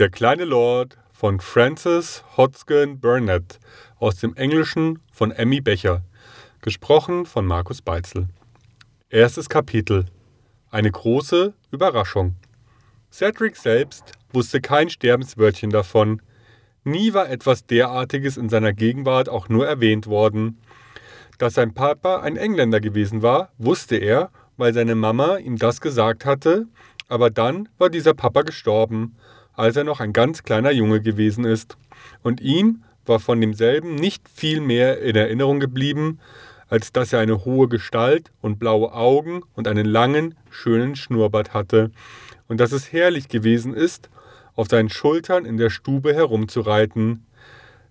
Der kleine Lord von Francis Hodgkin Burnett aus dem Englischen von Emmy Becher. Gesprochen von Markus Beitzel. Erstes Kapitel. Eine große Überraschung. Cedric selbst wusste kein Sterbenswörtchen davon. Nie war etwas derartiges in seiner Gegenwart auch nur erwähnt worden. Dass sein Papa ein Engländer gewesen war, wusste er, weil seine Mama ihm das gesagt hatte, aber dann war dieser Papa gestorben als er noch ein ganz kleiner Junge gewesen ist, und ihm war von demselben nicht viel mehr in Erinnerung geblieben, als dass er eine hohe Gestalt und blaue Augen und einen langen, schönen Schnurrbart hatte, und dass es herrlich gewesen ist, auf seinen Schultern in der Stube herumzureiten.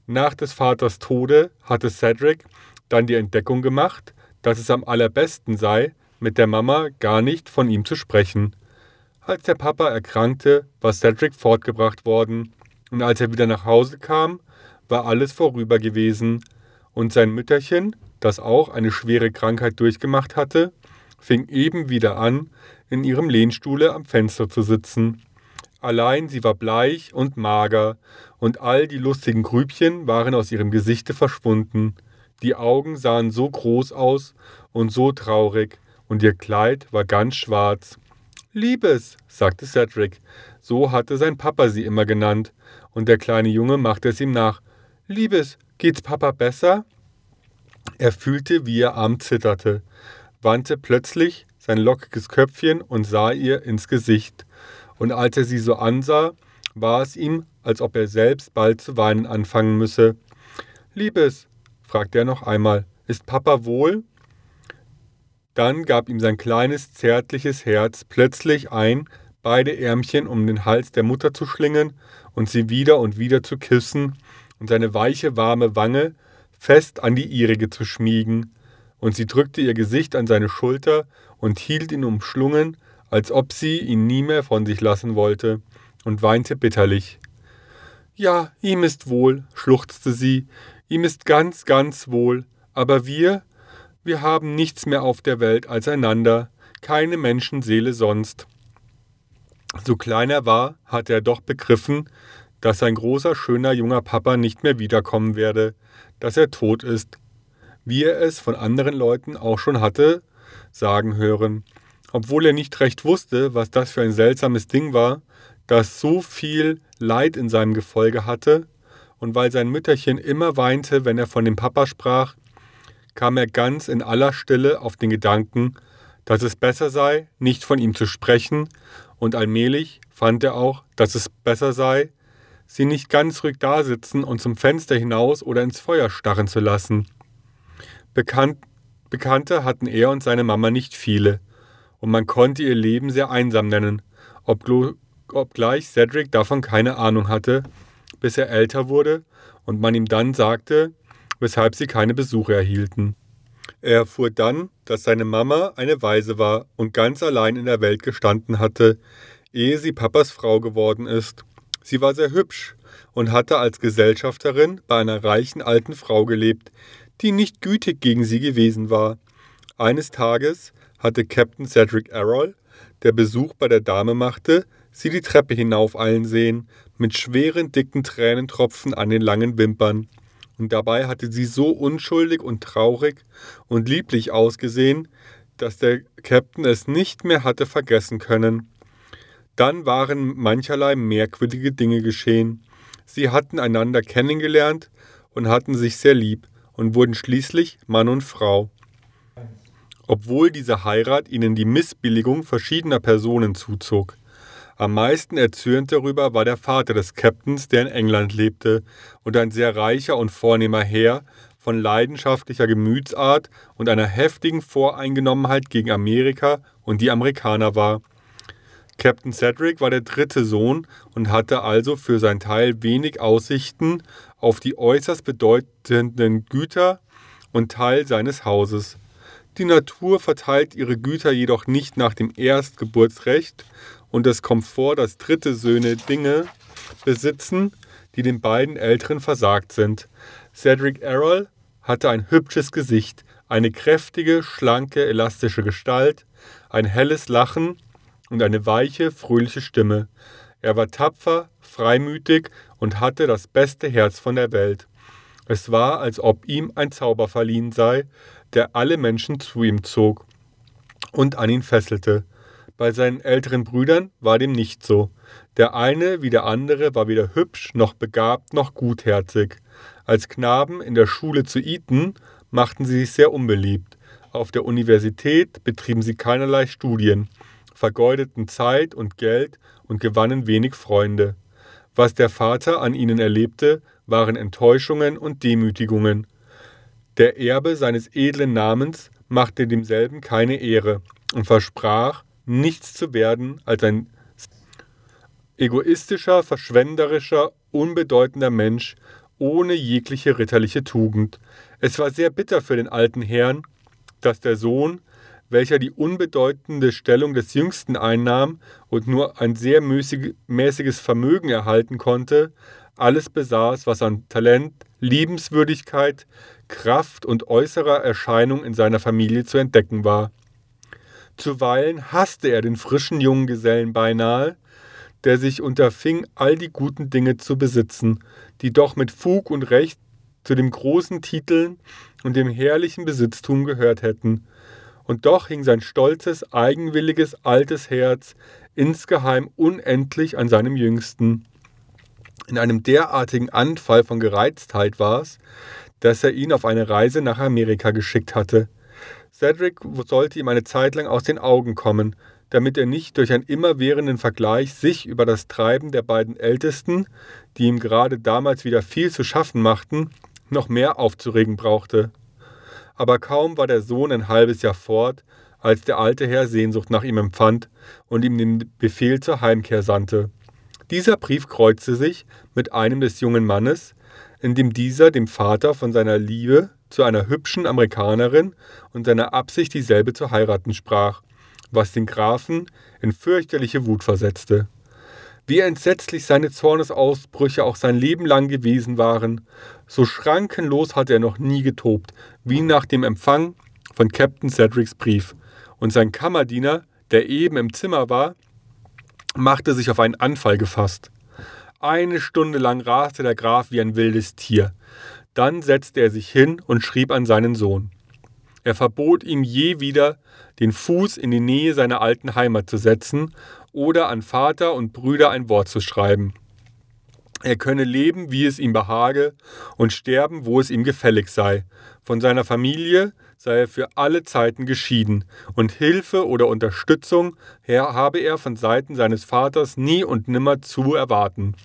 Nach des Vaters Tode hatte Cedric dann die Entdeckung gemacht, dass es am allerbesten sei, mit der Mama gar nicht von ihm zu sprechen. Als der Papa erkrankte, war Cedric fortgebracht worden, und als er wieder nach Hause kam, war alles vorüber gewesen, und sein Mütterchen, das auch eine schwere Krankheit durchgemacht hatte, fing eben wieder an, in ihrem Lehnstuhle am Fenster zu sitzen. Allein sie war bleich und mager, und all die lustigen Grübchen waren aus ihrem Gesichte verschwunden. Die Augen sahen so groß aus und so traurig, und ihr Kleid war ganz schwarz. Liebes, sagte Cedric. So hatte sein Papa sie immer genannt. Und der kleine Junge machte es ihm nach. Liebes, geht's Papa besser? Er fühlte, wie ihr Arm zitterte, wandte plötzlich sein lockiges Köpfchen und sah ihr ins Gesicht. Und als er sie so ansah, war es ihm, als ob er selbst bald zu weinen anfangen müsse. Liebes, fragte er noch einmal, ist Papa wohl? Dann gab ihm sein kleines, zärtliches Herz plötzlich ein, beide Ärmchen um den Hals der Mutter zu schlingen und sie wieder und wieder zu küssen und seine weiche, warme Wange fest an die ihrige zu schmiegen, und sie drückte ihr Gesicht an seine Schulter und hielt ihn umschlungen, als ob sie ihn nie mehr von sich lassen wollte, und weinte bitterlich. Ja, ihm ist wohl, schluchzte sie, ihm ist ganz, ganz wohl, aber wir, wir haben nichts mehr auf der Welt als einander, keine Menschenseele sonst. So klein er war, hatte er doch begriffen, dass sein großer, schöner, junger Papa nicht mehr wiederkommen werde, dass er tot ist, wie er es von anderen Leuten auch schon hatte sagen hören. Obwohl er nicht recht wusste, was das für ein seltsames Ding war, das so viel Leid in seinem Gefolge hatte, und weil sein Mütterchen immer weinte, wenn er von dem Papa sprach, kam er ganz in aller Stille auf den Gedanken, dass es besser sei, nicht von ihm zu sprechen, und allmählich fand er auch, dass es besser sei, sie nicht ganz ruhig dasitzen und zum Fenster hinaus oder ins Feuer starren zu lassen. Bekannt, Bekannte hatten er und seine Mama nicht viele, und man konnte ihr Leben sehr einsam nennen, obgleich Cedric davon keine Ahnung hatte, bis er älter wurde und man ihm dann sagte, weshalb sie keine Besuche erhielten. Er erfuhr dann, dass seine Mama eine Waise war und ganz allein in der Welt gestanden hatte, ehe sie Papas Frau geworden ist. Sie war sehr hübsch und hatte als Gesellschafterin bei einer reichen alten Frau gelebt, die nicht gütig gegen sie gewesen war. Eines Tages hatte Captain Cedric Errol, der Besuch bei der Dame machte, sie die Treppe hinaufeilen sehen, mit schweren, dicken Tränentropfen an den langen Wimpern und dabei hatte sie so unschuldig und traurig und lieblich ausgesehen, dass der Captain es nicht mehr hatte vergessen können. Dann waren mancherlei merkwürdige Dinge geschehen. Sie hatten einander kennengelernt und hatten sich sehr lieb und wurden schließlich Mann und Frau. Obwohl diese Heirat ihnen die Missbilligung verschiedener Personen zuzog. Am meisten erzürnt darüber war der Vater des Captains, der in England lebte und ein sehr reicher und vornehmer Herr von leidenschaftlicher Gemütsart und einer heftigen Voreingenommenheit gegen Amerika und die Amerikaner war. Captain Cedric war der dritte Sohn und hatte also für sein Teil wenig Aussichten auf die äußerst bedeutenden Güter und Teil seines Hauses. Die Natur verteilt ihre Güter jedoch nicht nach dem Erstgeburtsrecht, und es kommt vor, dass dritte Söhne Dinge besitzen, die den beiden Älteren versagt sind. Cedric Errol hatte ein hübsches Gesicht, eine kräftige, schlanke, elastische Gestalt, ein helles Lachen und eine weiche, fröhliche Stimme. Er war tapfer, freimütig und hatte das beste Herz von der Welt. Es war, als ob ihm ein Zauber verliehen sei, der alle Menschen zu ihm zog und an ihn fesselte. Bei seinen älteren Brüdern war dem nicht so. Der eine wie der andere war weder hübsch noch begabt noch gutherzig. Als Knaben in der Schule zu Eton machten sie sich sehr unbeliebt. Auf der Universität betrieben sie keinerlei Studien, vergeudeten Zeit und Geld und gewannen wenig Freunde. Was der Vater an ihnen erlebte, waren Enttäuschungen und Demütigungen. Der Erbe seines edlen Namens machte demselben keine Ehre und versprach, nichts zu werden als ein egoistischer, verschwenderischer, unbedeutender Mensch ohne jegliche ritterliche Tugend. Es war sehr bitter für den alten Herrn, dass der Sohn, welcher die unbedeutende Stellung des Jüngsten einnahm und nur ein sehr mäßiges Vermögen erhalten konnte, alles besaß, was an Talent, Liebenswürdigkeit, Kraft und äußerer Erscheinung in seiner Familie zu entdecken war. Zuweilen hasste er den frischen jungen Gesellen beinahe, der sich unterfing, all die guten Dinge zu besitzen, die doch mit Fug und Recht zu dem großen Titeln und dem herrlichen Besitztum gehört hätten. Und doch hing sein stolzes, eigenwilliges, altes Herz insgeheim unendlich an seinem Jüngsten. In einem derartigen Anfall von Gereiztheit war es, dass er ihn auf eine Reise nach Amerika geschickt hatte. Cedric sollte ihm eine Zeit lang aus den Augen kommen, damit er nicht durch einen immerwährenden Vergleich sich über das Treiben der beiden Ältesten, die ihm gerade damals wieder viel zu schaffen machten, noch mehr aufzuregen brauchte. Aber kaum war der Sohn ein halbes Jahr fort, als der alte Herr Sehnsucht nach ihm empfand und ihm den Befehl zur Heimkehr sandte. Dieser Brief kreuzte sich mit einem des jungen Mannes, in dem dieser dem Vater von seiner Liebe zu einer hübschen Amerikanerin und seiner Absicht, dieselbe zu heiraten sprach, was den Grafen in fürchterliche Wut versetzte. Wie entsetzlich seine Zornesausbrüche auch sein Leben lang gewesen waren, so schrankenlos hatte er noch nie getobt, wie nach dem Empfang von Captain Cedrics Brief. Und sein Kammerdiener, der eben im Zimmer war, machte sich auf einen Anfall gefasst. Eine Stunde lang raste der Graf wie ein wildes Tier. Dann setzte er sich hin und schrieb an seinen Sohn. Er verbot ihm je wieder, den Fuß in die Nähe seiner alten Heimat zu setzen oder an Vater und Brüder ein Wort zu schreiben. Er könne leben, wie es ihm behage, und sterben, wo es ihm gefällig sei. Von seiner Familie sei er für alle Zeiten geschieden, und Hilfe oder Unterstützung habe er von Seiten seines Vaters nie und nimmer zu erwarten.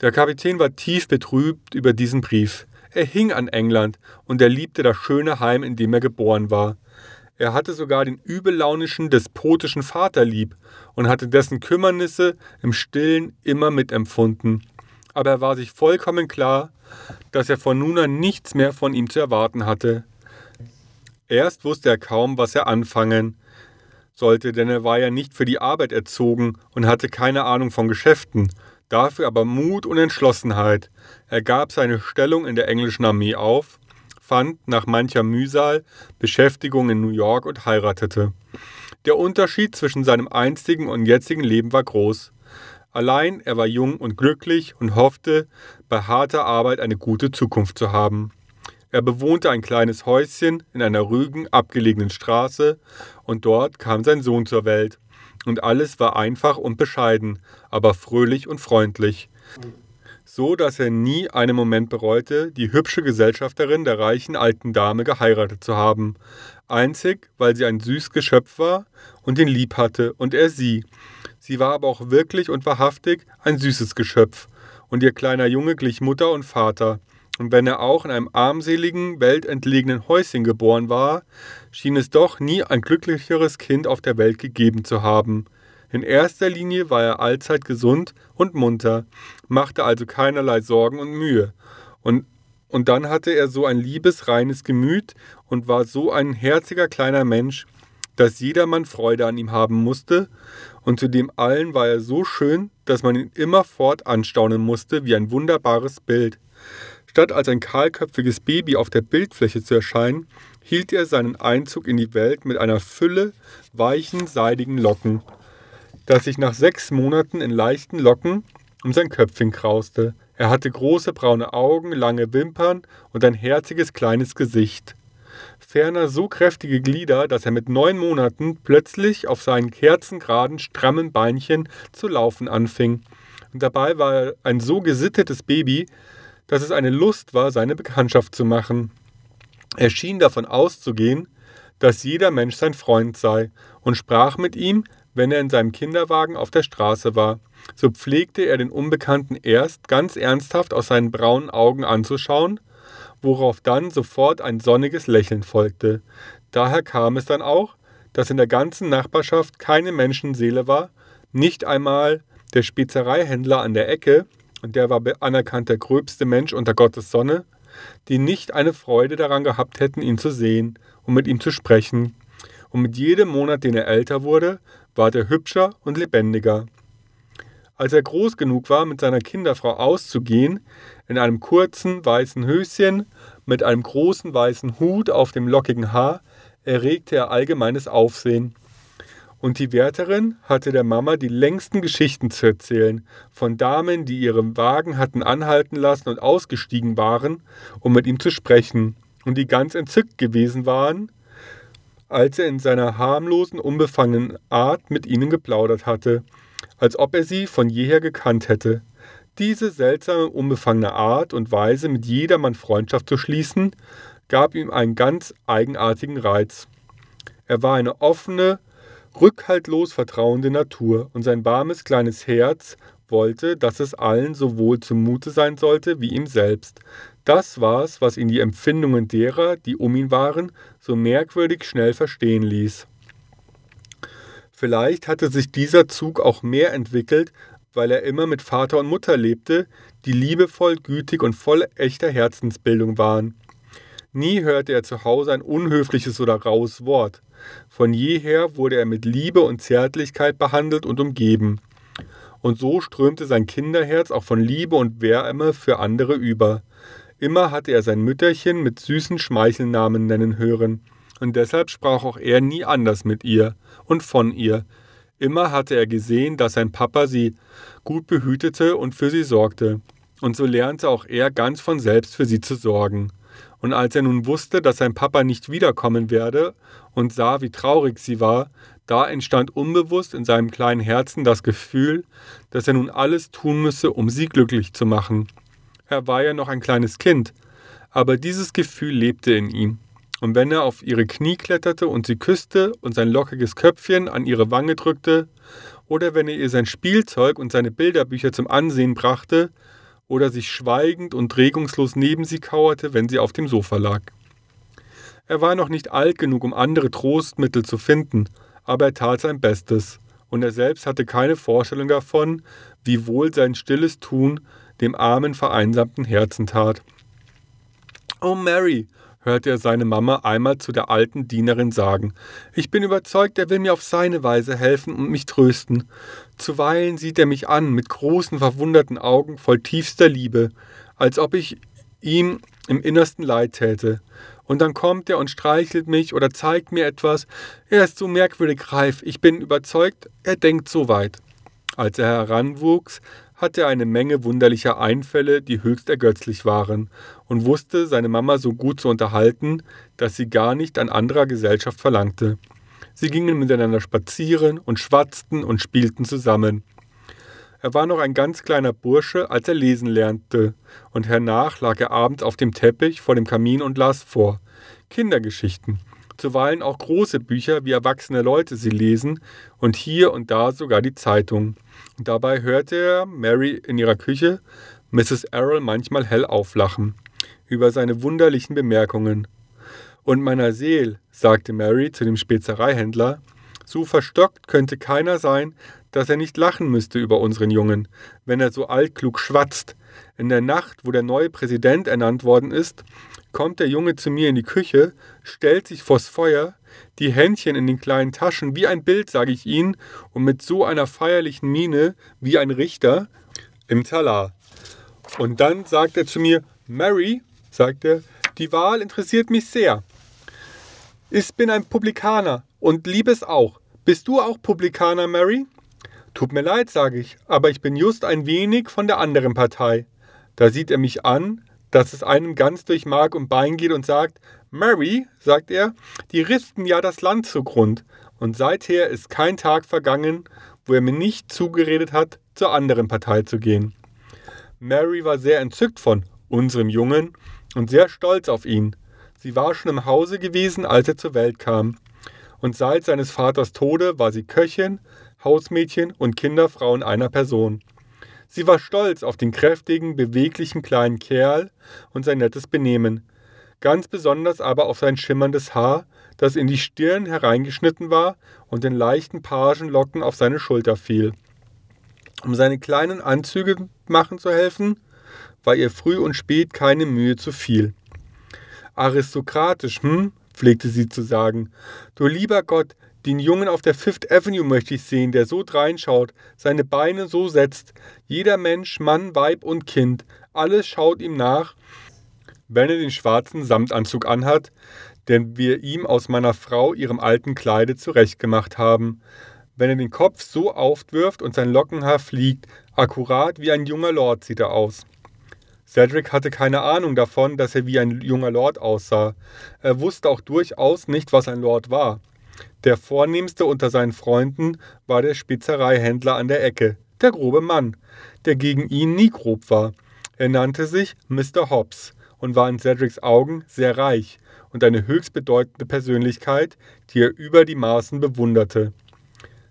Der Kapitän war tief betrübt über diesen Brief. Er hing an England und er liebte das schöne Heim, in dem er geboren war. Er hatte sogar den übellaunischen, despotischen Vater lieb und hatte dessen Kümmernisse im Stillen immer mitempfunden. Aber er war sich vollkommen klar, dass er von nun an nichts mehr von ihm zu erwarten hatte. Erst wusste er kaum, was er anfangen sollte, denn er war ja nicht für die Arbeit erzogen und hatte keine Ahnung von Geschäften, dafür aber Mut und Entschlossenheit. Er gab seine Stellung in der englischen Armee auf, fand nach mancher Mühsal Beschäftigung in New York und heiratete. Der Unterschied zwischen seinem einstigen und jetzigen Leben war groß. Allein er war jung und glücklich und hoffte, bei harter Arbeit eine gute Zukunft zu haben. Er bewohnte ein kleines Häuschen in einer rügen, abgelegenen Straße, und dort kam sein Sohn zur Welt. Und alles war einfach und bescheiden, aber fröhlich und freundlich. So dass er nie einen Moment bereute, die hübsche Gesellschafterin der reichen alten Dame geheiratet zu haben. Einzig, weil sie ein süß Geschöpf war und ihn lieb hatte, und er sie. Sie war aber auch wirklich und wahrhaftig ein süßes Geschöpf, und ihr kleiner Junge glich Mutter und Vater. Und wenn er auch in einem armseligen, weltentlegenen Häuschen geboren war, schien es doch nie ein glücklicheres Kind auf der Welt gegeben zu haben. In erster Linie war er allzeit gesund und munter, machte also keinerlei Sorgen und Mühe. Und, und dann hatte er so ein liebes, reines Gemüt und war so ein herziger kleiner Mensch, dass jedermann Freude an ihm haben musste, und zu dem allen war er so schön, dass man ihn immerfort anstaunen musste wie ein wunderbares Bild. Statt als ein kahlköpfiges Baby auf der Bildfläche zu erscheinen, hielt er seinen Einzug in die Welt mit einer Fülle weichen, seidigen Locken. das sich nach sechs Monaten in leichten Locken um sein Köpfchen krauste. Er hatte große braune Augen, lange Wimpern und ein herziges kleines Gesicht. Ferner so kräftige Glieder, dass er mit neun Monaten plötzlich auf seinen kerzengeraden, strammen Beinchen zu laufen anfing. Und dabei war er ein so gesittetes Baby, dass es eine Lust war, seine Bekanntschaft zu machen. Er schien davon auszugehen, dass jeder Mensch sein Freund sei und sprach mit ihm, wenn er in seinem Kinderwagen auf der Straße war. So pflegte er den Unbekannten erst ganz ernsthaft aus seinen braunen Augen anzuschauen, worauf dann sofort ein sonniges Lächeln folgte. Daher kam es dann auch, dass in der ganzen Nachbarschaft keine Menschenseele war, nicht einmal der Spezereihändler an der Ecke, und der war anerkannt der gröbste Mensch unter Gottes Sonne, die nicht eine Freude daran gehabt hätten, ihn zu sehen und mit ihm zu sprechen. Und mit jedem Monat, den er älter wurde, ward er hübscher und lebendiger. Als er groß genug war, mit seiner Kinderfrau auszugehen, in einem kurzen weißen Höschen, mit einem großen weißen Hut auf dem lockigen Haar, erregte er allgemeines Aufsehen. Und die Wärterin hatte der Mama die längsten Geschichten zu erzählen, von Damen, die ihren Wagen hatten anhalten lassen und ausgestiegen waren, um mit ihm zu sprechen, und die ganz entzückt gewesen waren, als er in seiner harmlosen, unbefangenen Art mit ihnen geplaudert hatte, als ob er sie von jeher gekannt hätte. Diese seltsame, unbefangene Art und Weise, mit jedermann Freundschaft zu schließen, gab ihm einen ganz eigenartigen Reiz. Er war eine offene, rückhaltlos vertrauende Natur, und sein warmes kleines Herz wollte, dass es allen so wohl zumute sein sollte wie ihm selbst. Das war's, was ihn die Empfindungen derer, die um ihn waren, so merkwürdig schnell verstehen ließ. Vielleicht hatte sich dieser Zug auch mehr entwickelt, weil er immer mit Vater und Mutter lebte, die liebevoll, gütig und voll echter Herzensbildung waren. Nie hörte er zu Hause ein unhöfliches oder raues Wort. Von jeher wurde er mit Liebe und Zärtlichkeit behandelt und umgeben. Und so strömte sein Kinderherz auch von Liebe und Wärme für andere über. Immer hatte er sein Mütterchen mit süßen Schmeichelnamen nennen hören, und deshalb sprach auch er nie anders mit ihr und von ihr. Immer hatte er gesehen, dass sein Papa sie gut behütete und für sie sorgte, und so lernte auch er ganz von selbst für sie zu sorgen. Und als er nun wusste, dass sein Papa nicht wiederkommen werde und sah, wie traurig sie war, da entstand unbewusst in seinem kleinen Herzen das Gefühl, dass er nun alles tun müsse, um sie glücklich zu machen. Er war ja noch ein kleines Kind, aber dieses Gefühl lebte in ihm. Und wenn er auf ihre Knie kletterte und sie küsste und sein lockiges Köpfchen an ihre Wange drückte, oder wenn er ihr sein Spielzeug und seine Bilderbücher zum Ansehen brachte, oder sich schweigend und regungslos neben sie kauerte, wenn sie auf dem Sofa lag. Er war noch nicht alt genug, um andere Trostmittel zu finden, aber er tat sein Bestes, und er selbst hatte keine Vorstellung davon, wie wohl sein stilles Tun dem armen, vereinsamten Herzen tat. Oh Mary, hörte er seine Mama einmal zu der alten Dienerin sagen. Ich bin überzeugt, er will mir auf seine Weise helfen und mich trösten. Zuweilen sieht er mich an mit großen, verwunderten Augen voll tiefster Liebe, als ob ich ihm im Innersten leid täte. Und dann kommt er und streichelt mich oder zeigt mir etwas. Er ist so merkwürdig reif. Ich bin überzeugt, er denkt so weit. Als er heranwuchs, hatte er eine Menge wunderlicher Einfälle, die höchst ergötzlich waren, und wusste, seine Mama so gut zu unterhalten, dass sie gar nicht an anderer Gesellschaft verlangte. Sie gingen miteinander spazieren und schwatzten und spielten zusammen. Er war noch ein ganz kleiner Bursche, als er lesen lernte, und hernach lag er abends auf dem Teppich vor dem Kamin und las vor. Kindergeschichten, zuweilen auch große Bücher, wie erwachsene Leute sie lesen, und hier und da sogar die Zeitung. Dabei hörte er Mary in ihrer Küche Mrs. Errol manchmal hell auflachen über seine wunderlichen Bemerkungen. Und meiner Seel, sagte Mary zu dem Spezereihändler, so verstockt könnte keiner sein, dass er nicht lachen müsste über unseren Jungen, wenn er so altklug schwatzt. In der Nacht, wo der neue Präsident ernannt worden ist, kommt der Junge zu mir in die Küche, stellt sich vors Feuer, die Händchen in den kleinen Taschen, wie ein Bild, sage ich Ihnen, und mit so einer feierlichen Miene wie ein Richter im Talar. Und dann sagt er zu mir, Mary, sagt er, die Wahl interessiert mich sehr. Ich bin ein Publikaner und liebe es auch. Bist du auch Publikaner, Mary? Tut mir leid, sage ich, aber ich bin just ein wenig von der anderen Partei. Da sieht er mich an, dass es einem ganz durch Mark und Bein geht und sagt, Mary, sagt er, die rissten ja das Land zugrund. Und seither ist kein Tag vergangen, wo er mir nicht zugeredet hat, zur anderen Partei zu gehen. Mary war sehr entzückt von unserem Jungen und sehr stolz auf ihn. Sie war schon im Hause gewesen, als er zur Welt kam. Und seit seines Vaters Tode war sie Köchin, Hausmädchen und Kinderfrau in einer Person. Sie war stolz auf den kräftigen, beweglichen kleinen Kerl und sein nettes Benehmen, ganz besonders aber auf sein schimmerndes Haar, das in die Stirn hereingeschnitten war und in leichten Pagenlocken auf seine Schulter fiel. Um seine kleinen Anzüge machen zu helfen, war ihr früh und spät keine Mühe zu viel. Aristokratisch, hm? pflegte sie zu sagen. Du lieber Gott, den Jungen auf der Fifth Avenue möchte ich sehen, der so dreinschaut, seine Beine so setzt. Jeder Mensch, Mann, Weib und Kind, alles schaut ihm nach, wenn er den schwarzen Samtanzug anhat, den wir ihm aus meiner Frau ihrem alten Kleide zurechtgemacht haben. Wenn er den Kopf so aufwirft und sein Lockenhaar fliegt, akkurat wie ein junger Lord sieht er aus. Cedric hatte keine Ahnung davon, dass er wie ein junger Lord aussah. Er wusste auch durchaus nicht, was ein Lord war. Der vornehmste unter seinen Freunden war der Spizereihändler an der Ecke, der grobe Mann, der gegen ihn nie grob war. Er nannte sich Mr. Hobbs und war in Cedrics Augen sehr reich und eine höchst bedeutende Persönlichkeit, die er über die Maßen bewunderte.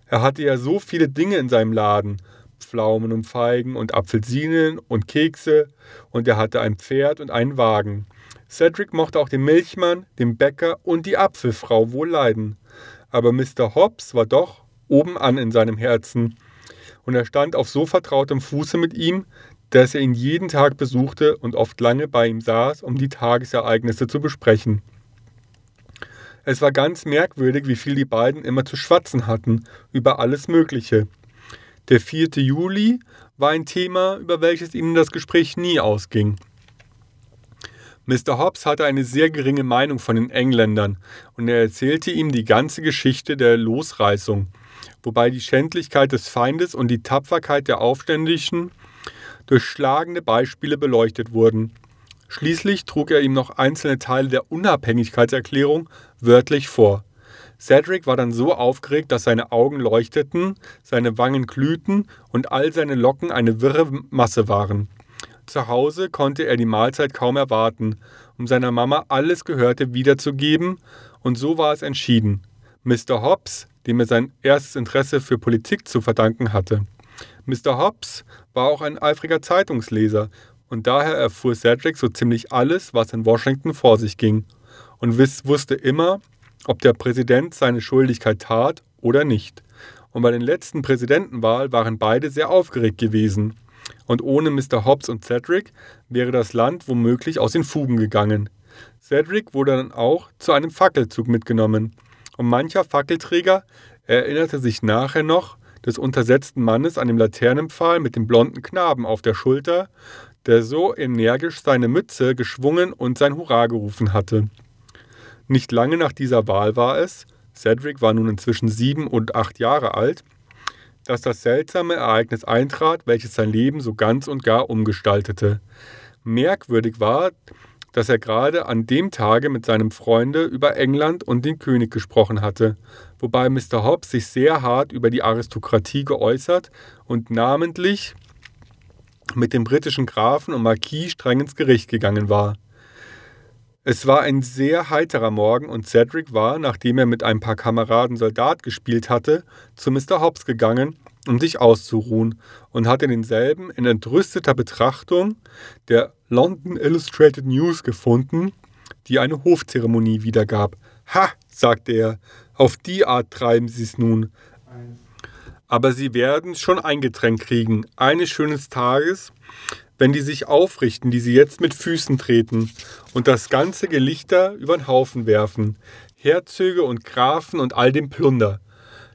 Er hatte ja so viele Dinge in seinem Laden, Pflaumen und Feigen und Apfelsinen und Kekse, und er hatte ein Pferd und einen Wagen. Cedric mochte auch den Milchmann, den Bäcker und die Apfelfrau wohl leiden aber Mr. Hobbs war doch oben an in seinem Herzen, und er stand auf so vertrautem Fuße mit ihm, dass er ihn jeden Tag besuchte und oft lange bei ihm saß, um die Tagesereignisse zu besprechen. Es war ganz merkwürdig, wie viel die beiden immer zu schwatzen hatten, über alles Mögliche. Der 4. Juli war ein Thema, über welches ihnen das Gespräch nie ausging. Mr. Hobbs hatte eine sehr geringe Meinung von den Engländern und er erzählte ihm die ganze Geschichte der Losreißung, wobei die Schändlichkeit des Feindes und die Tapferkeit der Aufständischen durch schlagende Beispiele beleuchtet wurden. Schließlich trug er ihm noch einzelne Teile der Unabhängigkeitserklärung wörtlich vor. Cedric war dann so aufgeregt, dass seine Augen leuchteten, seine Wangen glühten und all seine Locken eine wirre Masse waren. Zu Hause konnte er die Mahlzeit kaum erwarten, um seiner Mama alles Gehörte wiederzugeben, und so war es entschieden. Mr. Hobbs, dem er sein erstes Interesse für Politik zu verdanken hatte. Mr. Hobbs war auch ein eifriger Zeitungsleser, und daher erfuhr Cedric so ziemlich alles, was in Washington vor sich ging, und wusste immer, ob der Präsident seine Schuldigkeit tat oder nicht. Und bei den letzten Präsidentenwahl waren beide sehr aufgeregt gewesen und ohne Mr. Hobbs und Cedric wäre das Land womöglich aus den Fugen gegangen. Cedric wurde dann auch zu einem Fackelzug mitgenommen, und mancher Fackelträger erinnerte sich nachher noch des untersetzten Mannes an dem Laternenpfahl mit dem blonden Knaben auf der Schulter, der so energisch seine Mütze geschwungen und sein Hurra gerufen hatte. Nicht lange nach dieser Wahl war es, Cedric war nun inzwischen sieben und acht Jahre alt, dass das seltsame Ereignis eintrat, welches sein Leben so ganz und gar umgestaltete. Merkwürdig war, dass er gerade an dem Tage mit seinem Freunde über England und den König gesprochen hatte, wobei Mr. Hobbes sich sehr hart über die Aristokratie geäußert und namentlich mit dem britischen Grafen und Marquis streng ins Gericht gegangen war. Es war ein sehr heiterer Morgen und Cedric war, nachdem er mit ein paar Kameraden Soldat gespielt hatte, zu Mr. Hobbs gegangen, um sich auszuruhen, und hatte denselben in entrüsteter Betrachtung der London Illustrated News gefunden, die eine Hofzeremonie wiedergab. Ha, sagte er, auf die Art treiben sie es nun. Aber sie werden schon eingetränkt kriegen, eines schönen Tages, wenn die sich aufrichten, die sie jetzt mit Füßen treten und das ganze Gelichter über den Haufen werfen, Herzöge und Grafen und all dem Plunder.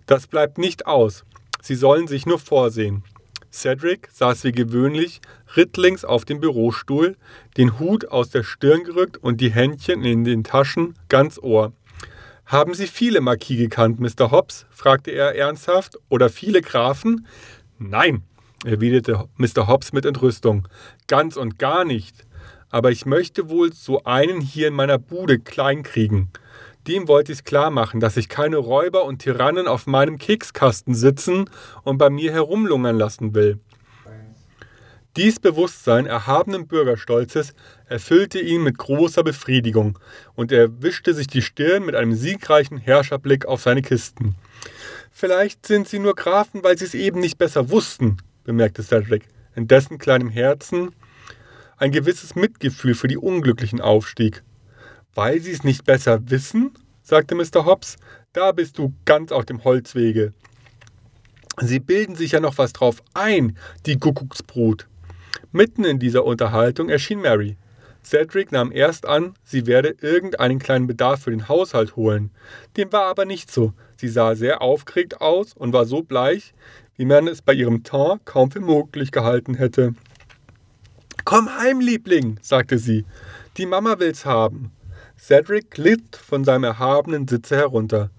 Das bleibt nicht aus. Sie sollen sich nur vorsehen. Cedric saß wie gewöhnlich rittlings auf dem Bürostuhl, den Hut aus der Stirn gerückt und die Händchen in den Taschen ganz Ohr. Haben Sie viele Marquis gekannt, Mr. Hobbs? fragte er ernsthaft. Oder viele Grafen? Nein, erwiderte Mr. Hobbs mit Entrüstung. Ganz und gar nicht. Aber ich möchte wohl so einen hier in meiner Bude klein kriegen. Dem wollte ich klar machen, dass ich keine Räuber und Tyrannen auf meinem Kekskasten sitzen und bei mir herumlungern lassen will. Dies Bewusstsein erhabenen Bürgerstolzes erfüllte ihn mit großer Befriedigung, und er wischte sich die Stirn mit einem siegreichen Herrscherblick auf seine Kisten. Vielleicht sind sie nur Grafen, weil sie es eben nicht besser wussten, bemerkte Cedric, in dessen kleinem Herzen ein gewisses Mitgefühl für die Unglücklichen aufstieg. Weil sie es nicht besser wissen? sagte Mr. Hobbs, da bist du ganz auf dem Holzwege. Sie bilden sich ja noch was drauf ein, die Kuckucksbrut. Mitten in dieser Unterhaltung erschien Mary. Cedric nahm erst an, sie werde irgendeinen kleinen Bedarf für den Haushalt holen. Dem war aber nicht so. Sie sah sehr aufgeregt aus und war so bleich, wie man es bei ihrem Teint kaum für möglich gehalten hätte. Komm heim, Liebling, sagte sie. Die Mama will's haben. Cedric glitt von seinem erhabenen Sitze herunter.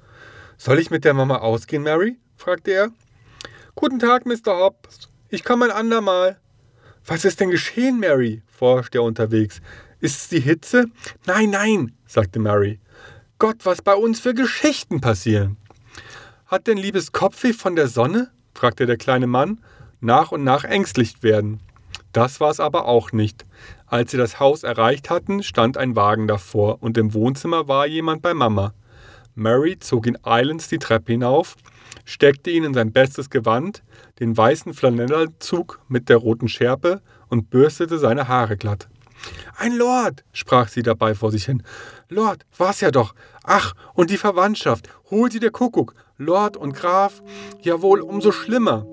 Soll ich mit der Mama ausgehen, Mary? fragte er. Guten Tag, Mr. Hobbs. Ich komme ein andermal. Was ist denn geschehen, Mary? forschte er unterwegs. Ist es die Hitze? Nein, nein, sagte Mary. Gott, was bei uns für Geschichten passieren. Hat denn liebes Kopfweh von der Sonne? fragte der kleine Mann, nach und nach ängstlich werden. Das war es aber auch nicht. Als sie das Haus erreicht hatten, stand ein Wagen davor und im Wohnzimmer war jemand bei Mama. Mary zog ihn eilends die Treppe hinauf, steckte ihn in sein bestes Gewand, den weißen Flanellanzug mit der roten Schärpe und bürstete seine Haare glatt. Ein Lord, sprach sie dabei vor sich hin. Lord, war's ja doch. Ach, und die Verwandtschaft. Hol sie der Kuckuck. Lord und Graf. Jawohl, umso schlimmer.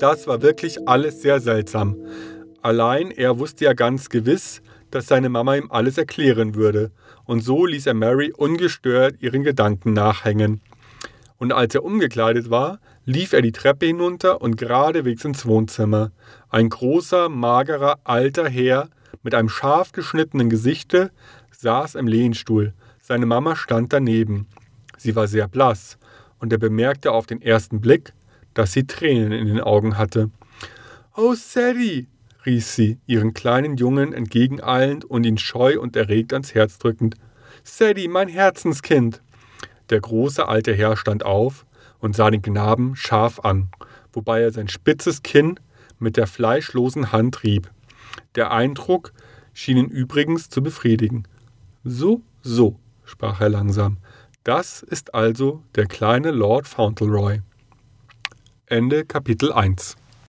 Das war wirklich alles sehr seltsam. Allein er wusste ja ganz gewiss, dass seine Mama ihm alles erklären würde, und so ließ er Mary ungestört ihren Gedanken nachhängen. Und als er umgekleidet war, lief er die Treppe hinunter und geradewegs ins Wohnzimmer. Ein großer, magerer, alter Herr mit einem scharf geschnittenen Gesichte saß im Lehnstuhl. Seine Mama stand daneben. Sie war sehr blass, und er bemerkte auf den ersten Blick, dass sie Tränen in den Augen hatte. Oh, Sadie, rief sie, ihren kleinen Jungen entgegeneilend und ihn scheu und erregt ans Herz drückend. Sadie, mein Herzenskind. Der große alte Herr stand auf und sah den Knaben scharf an, wobei er sein spitzes Kinn mit der fleischlosen Hand rieb. Der Eindruck schien ihn übrigens zu befriedigen. So, so, sprach er langsam. Das ist also der kleine Lord Fauntleroy. Ende Kapitel 1